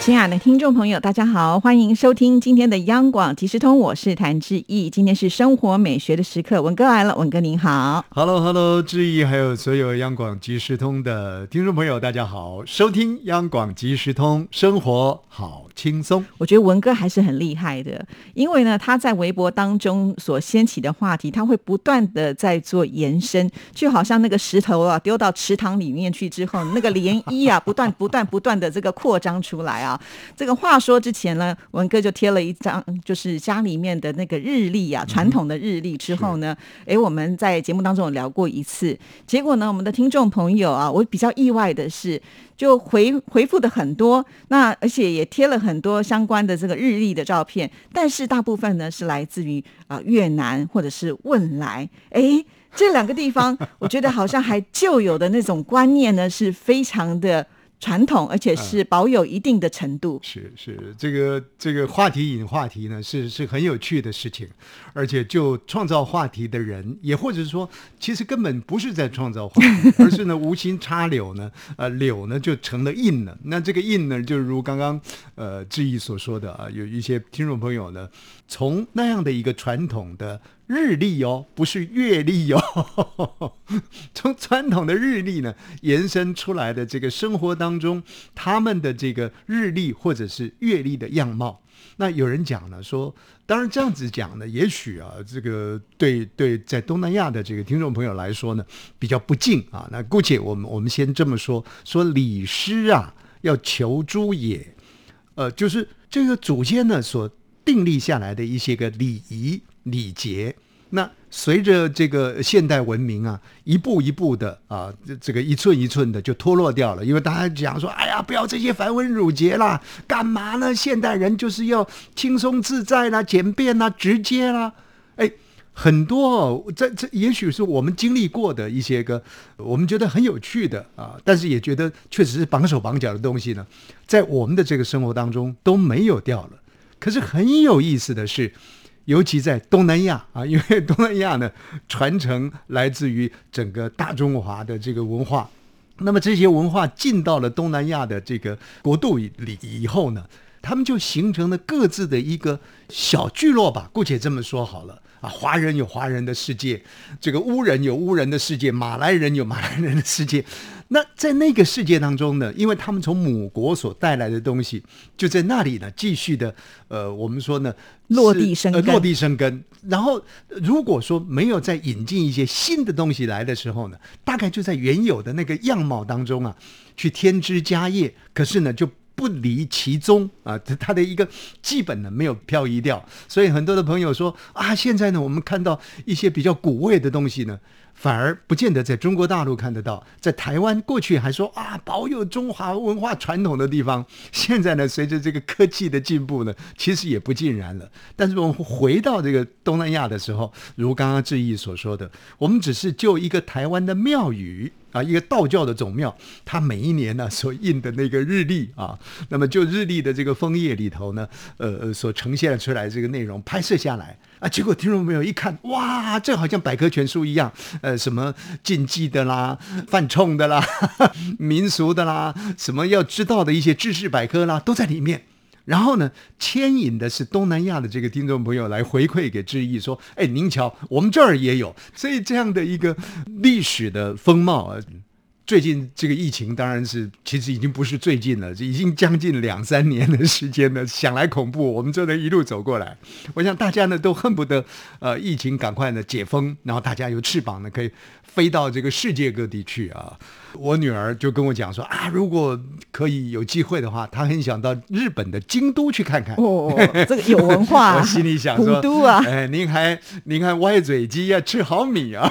亲爱的听众朋友，大家好，欢迎收听今天的央广即时通，我是谭志毅。今天是生活美学的时刻，文哥来了，文哥您好，Hello Hello，志毅还有所有央广即时通的听众朋友，大家好，收听央广即时通，生活好轻松。我觉得文哥还是很厉害的，因为呢，他在微博当中所掀起的话题，他会不断的在做延伸，就好像那个石头啊丢到池塘里面去之后，那个涟漪啊不断不断不断的这个扩张出来啊。这个话说之前呢，文哥就贴了一张，就是家里面的那个日历啊，传统的日历。之后呢，哎，我们在节目当中有聊过一次，结果呢，我们的听众朋友啊，我比较意外的是，就回回复的很多，那而且也贴了很多相关的这个日历的照片，但是大部分呢是来自于啊越南或者是汶莱，哎，这两个地方，我觉得好像还旧有的那种观念呢，是非常的。传统，而且是保有一定的程度。是是，这个这个话题引话题呢，是是很有趣的事情，而且就创造话题的人，也或者说，其实根本不是在创造话题，而是呢无心插柳呢，呃柳呢就成了印了。那这个印呢，就如刚刚呃志毅所说的啊，有一些听众朋友呢，从那样的一个传统的。日历哦，不是月历哦。从传统的日历呢延伸出来的这个生活当中，他们的这个日历或者是月历的样貌，那有人讲呢说，当然这样子讲呢，也许啊，这个对对，在东南亚的这个听众朋友来说呢，比较不敬啊。那姑且我们我们先这么说，说礼师啊要求诸也，呃，就是这个祖先呢所订立下来的一些个礼仪。礼节，那随着这个现代文明啊，一步一步的啊，这个一寸一寸的就脱落掉了。因为大家讲说，哎呀，不要这些繁文缛节啦，干嘛呢？现代人就是要轻松自在啦、简便啦、直接啦。哎，很多这这也许是我们经历过的一些个，我们觉得很有趣的啊，但是也觉得确实是绑手绑脚的东西呢，在我们的这个生活当中都没有掉了。可是很有意思的是。尤其在东南亚啊，因为东南亚呢，传承来自于整个大中华的这个文化，那么这些文化进到了东南亚的这个国度里以后呢，他们就形成了各自的一个小聚落吧，姑且这么说好了。啊，华人有华人的世界，这个乌人有乌人的世界，马来人有马来人的世界。那在那个世界当中呢，因为他们从母国所带来的东西，就在那里呢，继续的，呃，我们说呢，落地生根，落地生根。然后，如果说没有再引进一些新的东西来的时候呢，大概就在原有的那个样貌当中啊，去添枝加叶。可是呢，就。不离其宗啊，它的一个基本呢没有漂移掉，所以很多的朋友说啊，现在呢我们看到一些比较古味的东西呢。反而不见得在中国大陆看得到，在台湾过去还说啊保有中华文化传统的地方，现在呢随着这个科技的进步呢，其实也不尽然了。但是我们回到这个东南亚的时候，如刚刚志毅所说的，我们只是就一个台湾的庙宇啊，一个道教的总庙，它每一年呢所印的那个日历啊，那么就日历的这个枫叶里头呢，呃呃所呈现出来这个内容拍摄下来。啊！结果听众朋友一看，哇，这好像百科全书一样，呃，什么禁忌的啦、犯冲的啦、民俗的啦，什么要知道的一些知识百科啦，都在里面。然后呢，牵引的是东南亚的这个听众朋友来回馈给志毅说：“哎，您瞧，我们这儿也有。”所以这样的一个历史的风貌啊。最近这个疫情当然是，其实已经不是最近了，已经将近两三年的时间了。想来恐怖，我们就能一路走过来。我想大家呢都恨不得，呃，疫情赶快呢解封，然后大家有翅膀呢可以飞到这个世界各地去啊。我女儿就跟我讲说啊，如果可以有机会的话，她很想到日本的京都去看看。哦，这个有文化。我心里想说，古都啊，哎，您还您还歪嘴鸡啊，吃好米啊，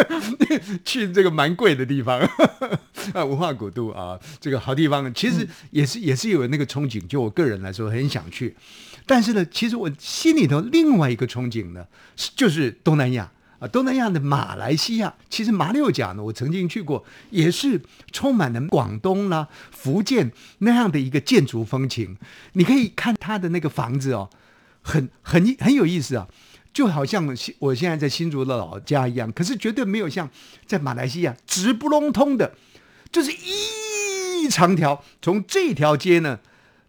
去这个蛮贵的地方 啊，文化古都啊，这个好地方，其实也是也是有那个憧憬。就我个人来说，很想去。但是呢，其实我心里头另外一个憧憬呢，就是东南亚。啊，东南亚的马来西亚，其实马六甲呢，我曾经去过，也是充满了广东啦、福建那样的一个建筑风情。你可以看它的那个房子哦，很很很有意思啊，就好像我现在在新竹的老家一样，可是绝对没有像在马来西亚直不隆通的，就是一长条，从这条街呢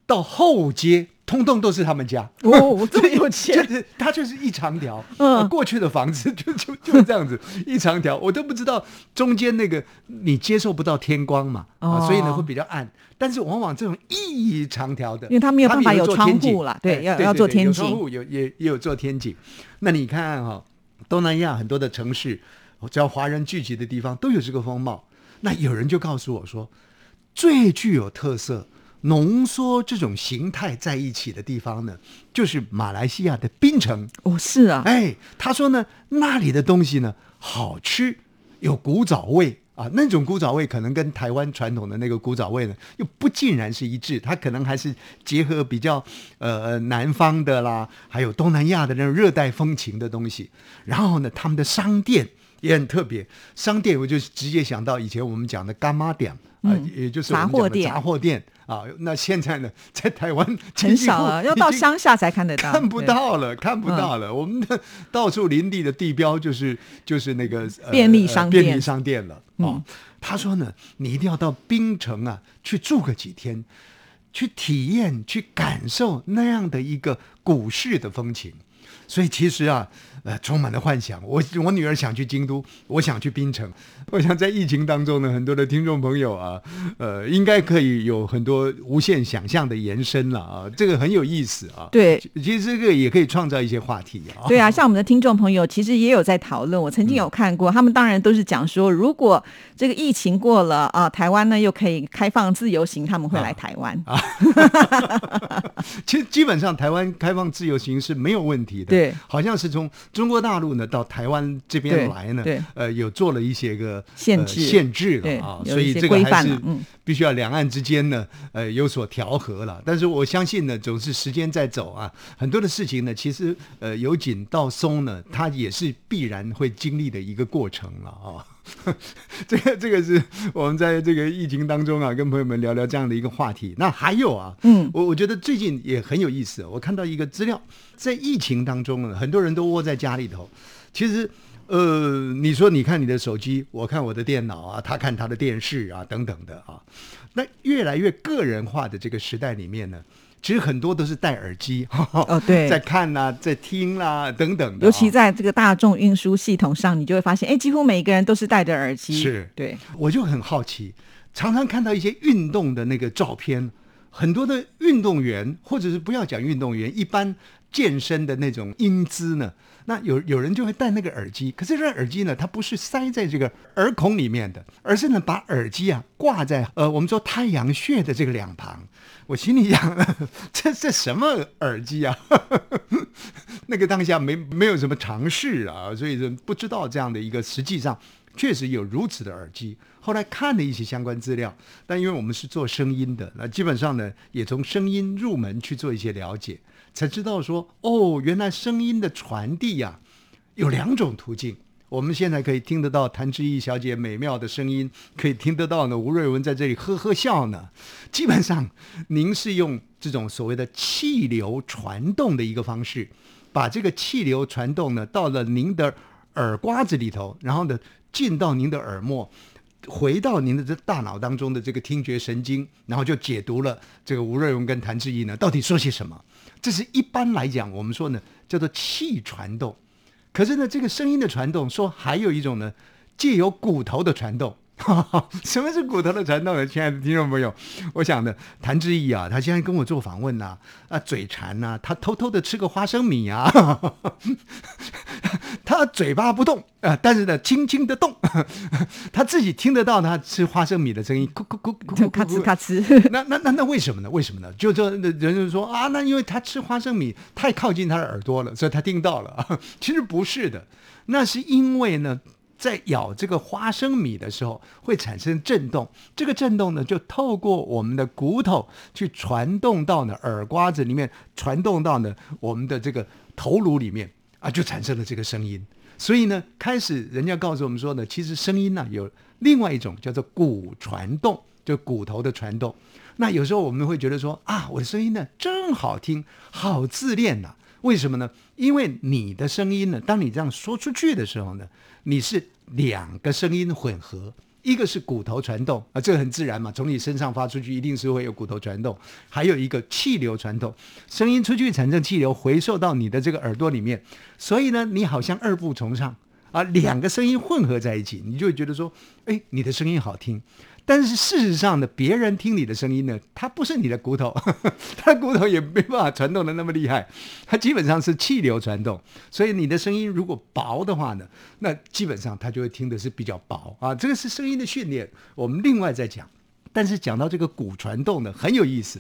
到后街。通通都是他们家。哦，这么有钱，就是他就是一长条，嗯。过去的房子 就就就是这样子一长条，我都不知道中间那个你接受不到天光嘛，啊，哦。所以呢会比较暗，但是往往这种一长条的，因为他没有办法有窗户啦对哎要要做天井。窗户有也也有做天井，那你看哈、东南亚很多的城市，只要华人聚集的地方都有这个风貌，那有人就告诉我说，最具有特色。浓缩这种形态在一起的地方呢，就是马来西亚的槟城。哦，是啊，哎，他说呢，那里的东西呢好吃，有古早味啊，那种古早味可能跟台湾传统的那个古早味呢又不尽然是一致，它可能还是结合比较呃南方的啦，还有东南亚的那种热带风情的东西。然后呢，他们的商店也很特别，商店我就直接想到以前我们讲的干妈店啊、嗯也就是我们杂货店讲的杂货店啊。那现在呢，在台湾很少了，要到乡下才看得到，看不。到了，看不到了。我们的到处林地的地标就是就是那个、呃便利商店便利商店了。哦，他说呢，你一定要到槟城啊去住个几天，去体验、去感受那样的一个股市的风情。所以其实啊，呃，充满了幻想。我我女儿想去京都，我想去槟城。我想在疫情当中呢，很多的听众朋友啊，呃，应该可以有很多无限想象的延伸了啊，这个很有意思啊。对其，实这个也可以创造一些话题啊。对啊，像我们的听众朋友其实也有在讨论，我曾经有看过，他们当然都是讲说，如果这个疫情过了啊，台湾呢又可以开放自由行，他们会来台湾啊。其实基本上台湾开放自由行是没有问题的。对，好像是从中国大陆呢到台湾这边来呢，对呃，有做了一些个限制呃限制啊，所以这个还是必须要两岸之间呢，呃，有所调和了。但是我相信呢，总是时间在走啊，很多的事情呢，其实呃由紧到松呢，它也是必然会经历的一个过程了啊。这个这个是我们在这个疫情当中啊，跟朋友们聊聊这样的一个话题。那还有啊，嗯我我觉得最近也很有意思。我看到一个资料，在疫情当中呢，很多人都窝在家里头。其实，呃，你说你看你的手机，我看我的电脑啊，他看他的电视啊，等等的啊。那越来越个人化的这个时代里面呢，其实很多都是戴耳机，哦对在看啦、在听啦、等等的啊。尤其在这个大众运输系统上，你就会发现，哎，几乎每一个人都是戴着耳机。是对，我就很好奇，常常看到一些运动的那个照片，很多的运动员，或者是不要讲运动员，一般健身的那种英姿呢，那有有人就会戴那个耳机，可是这耳机呢，它不是塞在这个耳孔里面的，而是呢把耳机啊挂在呃我们说太阳穴的这个两旁。我心里想，这这什么耳机啊？那个当下没没有什么尝试啊，所以说不知道这样的一个实际上确实有如此的耳机。后来看了一些相关资料，但因为我们是做声音的，那基本上呢也从声音入门去做一些了解，才知道说哦，原来声音的传递呀、有两种途径。我们现在可以听得到谭志毅小姐美妙的声音，可以听得到呢吴瑞文在这里呵呵笑呢。基本上，您是用这种所谓的气流传动的一个方式，把这个气流传动呢到了您的耳瓜子里头，然后呢进到您的耳膜。回到您的这大脑当中的这个听觉神经，然后就解读了这个吴瑞文跟谭志毅呢到底说些什么。这是一般来讲我们说呢叫做气传动。可是呢，这个声音的传动，说还有一种呢，借由骨头的传动。什么是骨头的传动呢？亲爱的听众朋友，我想呢，谭志毅啊，他现在跟我做访问呐、啊，嘴馋呐、他偷偷的吃个花生米啊，他嘴巴不动啊、但是呢，轻轻的动，他自己听得到他吃花生米的声音，咕咕咕咕咕咕咕，咔哧咔哧。那那那那为什么呢？为什么呢？就这人就说啊，那因为他吃花生米太靠近他的耳朵了，所以他听到了。其实不是的，那是因为呢，在咬这个花生米的时候会产生震动，这个震动呢就透过我们的骨头去传动到呢耳瓜子里面，传动到呢我们的这个头颅里面啊，就产生了这个声音。所以呢，开始人家告诉我们说呢，其实声音呢有另外一种叫做骨传动，就骨头的传动。那有时候我们会觉得说啊，我的声音呢真好听，好自恋呐、为什么呢？因为你的声音呢，当你这样说出去的时候呢，你是两个声音混合，一个是骨头传动啊，这个很自然嘛，从你身上发出去一定是会有骨头传动，还有一个气流传动，声音出去产生气流回受到你的这个耳朵里面，所以呢，你好像二部重唱啊，两个声音混合在一起，你就会觉得说，哎，你的声音好听。但是事实上呢，别人听你的声音呢，它不是你的骨头，它的骨头也没办法传动的那么厉害，它基本上是气流传动。所以你的声音如果薄的话呢，那基本上它就会听的是比较薄啊。这个是声音的训练，我们另外再讲。但是讲到这个骨传动呢，很有意思。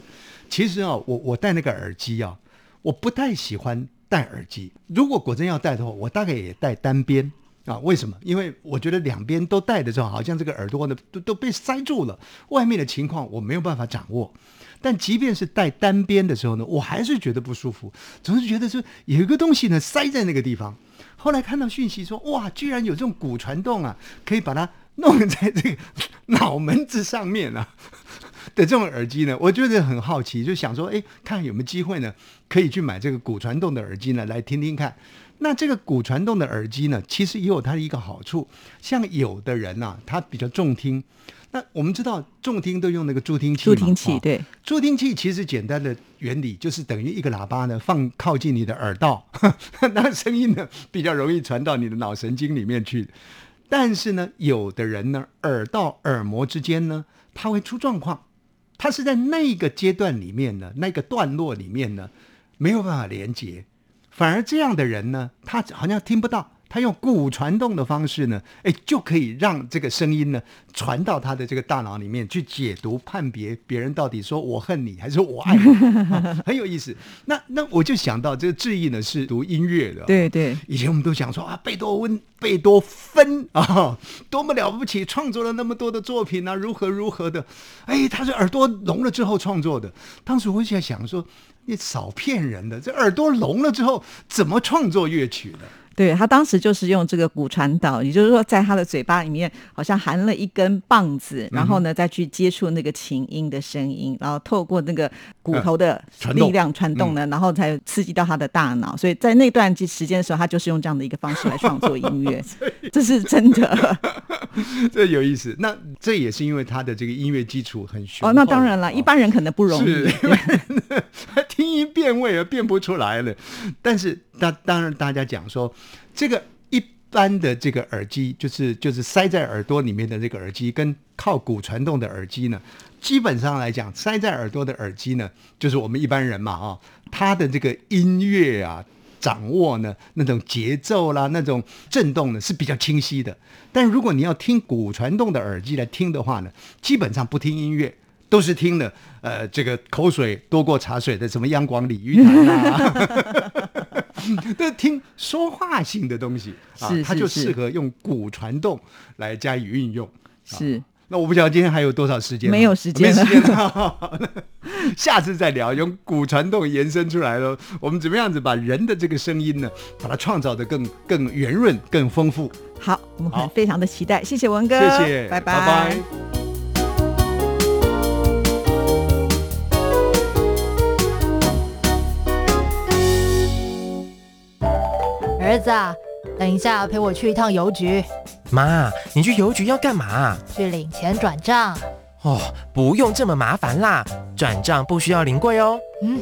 其实啊，我我戴那个耳机啊，我不太喜欢戴耳机。如果果真要戴的话，我大概也戴单边。啊，为什么？因为我觉得两边都戴的时候，好像这个耳朵呢都都被塞住了，外面的情况我没有办法掌握。但即便是戴单边的时候呢，我还是觉得不舒服，总是觉得说有一个东西呢塞在那个地方。后来看到讯息说，哇，居然有这种骨传动啊，可以把它弄在这个脑门子上面啊 的这种耳机呢，我觉得很好奇，就想说，哎，看有没有机会呢，可以去买这个骨传动的耳机呢，来听听看。那这个骨传动的耳机呢，其实也有它的一个好处，像有的人呐、啊，他比较重听。那我们知道重听都用那个助听器嘛，助听器哦对，助听器其实简单的原理就是等于一个喇叭呢放靠近你的耳道，那声音呢比较容易传到你的脑神经里面去。但是呢，有的人呢耳道耳膜之间呢，它会出状况，它是在那个阶段里面呢，那个段落里面呢没有办法连接。反而这样的人呢，他好像听不到，他用骨传动的方式呢，哎，就可以让这个声音呢传到他的这个大脑里面去解读、判别别人到底说我恨你还是我爱你，啊很有意思。那那我就想到这个志毅呢是读音乐的，对对，以前我们都讲说啊，贝多温、贝多芬啊，多么了不起，创作了那么多的作品啊，如何如何的，哎，他是耳朵聋了之后创作的。当时我就在想说，你少骗人的，这耳朵聋了之后怎么创作乐曲的？对他当时就是用这个骨传导，也就是说，在他的嘴巴里面好像含了一根棒子，然后呢再去接触那个琴音的声音，然后透过那个骨头的力量传动呢，然后才刺激到他的大脑。所以在那段时间的时候，他就是用这样的一个方式来创作音乐，这是真的。这有意思。那这也是因为他的这个音乐基础很雄哦，厚那当然了，哦一般人可能不容易是。因为 听音辨位啊，辨不出来了。但是当当然，大家讲说，这个一般的这个耳机，就是就是塞在耳朵里面的这个耳机，跟靠骨传动的耳机呢，基本上来讲，塞在耳朵的耳机呢，就是我们一般人嘛啊、他的这个音乐啊。掌握呢那种节奏啦，那种震动呢是比较清晰的。但如果你要听骨传动的耳机来听的话呢，基本上不听音乐，都是听的呃这个口水多过茶水的什么央广鲤鱼台啊，都是听说话性的东西啊是，它是。就是适合用骨传动来加以运用。是。那我不晓得今天还有多少时间了，没有时间了。没时间了，下次再聊。用骨传动延伸出来了，我们怎么样子把人的这个声音呢，把它创造的更更圆润、更丰富？好，我们好。很非常的期待，谢谢文哥，谢谢，拜。拜拜儿子啊，等一下陪我去一趟邮局，妈，你去邮局要干嘛？去领钱转账。哦，不用这么麻烦啦，转账不需要临柜哦。嗯，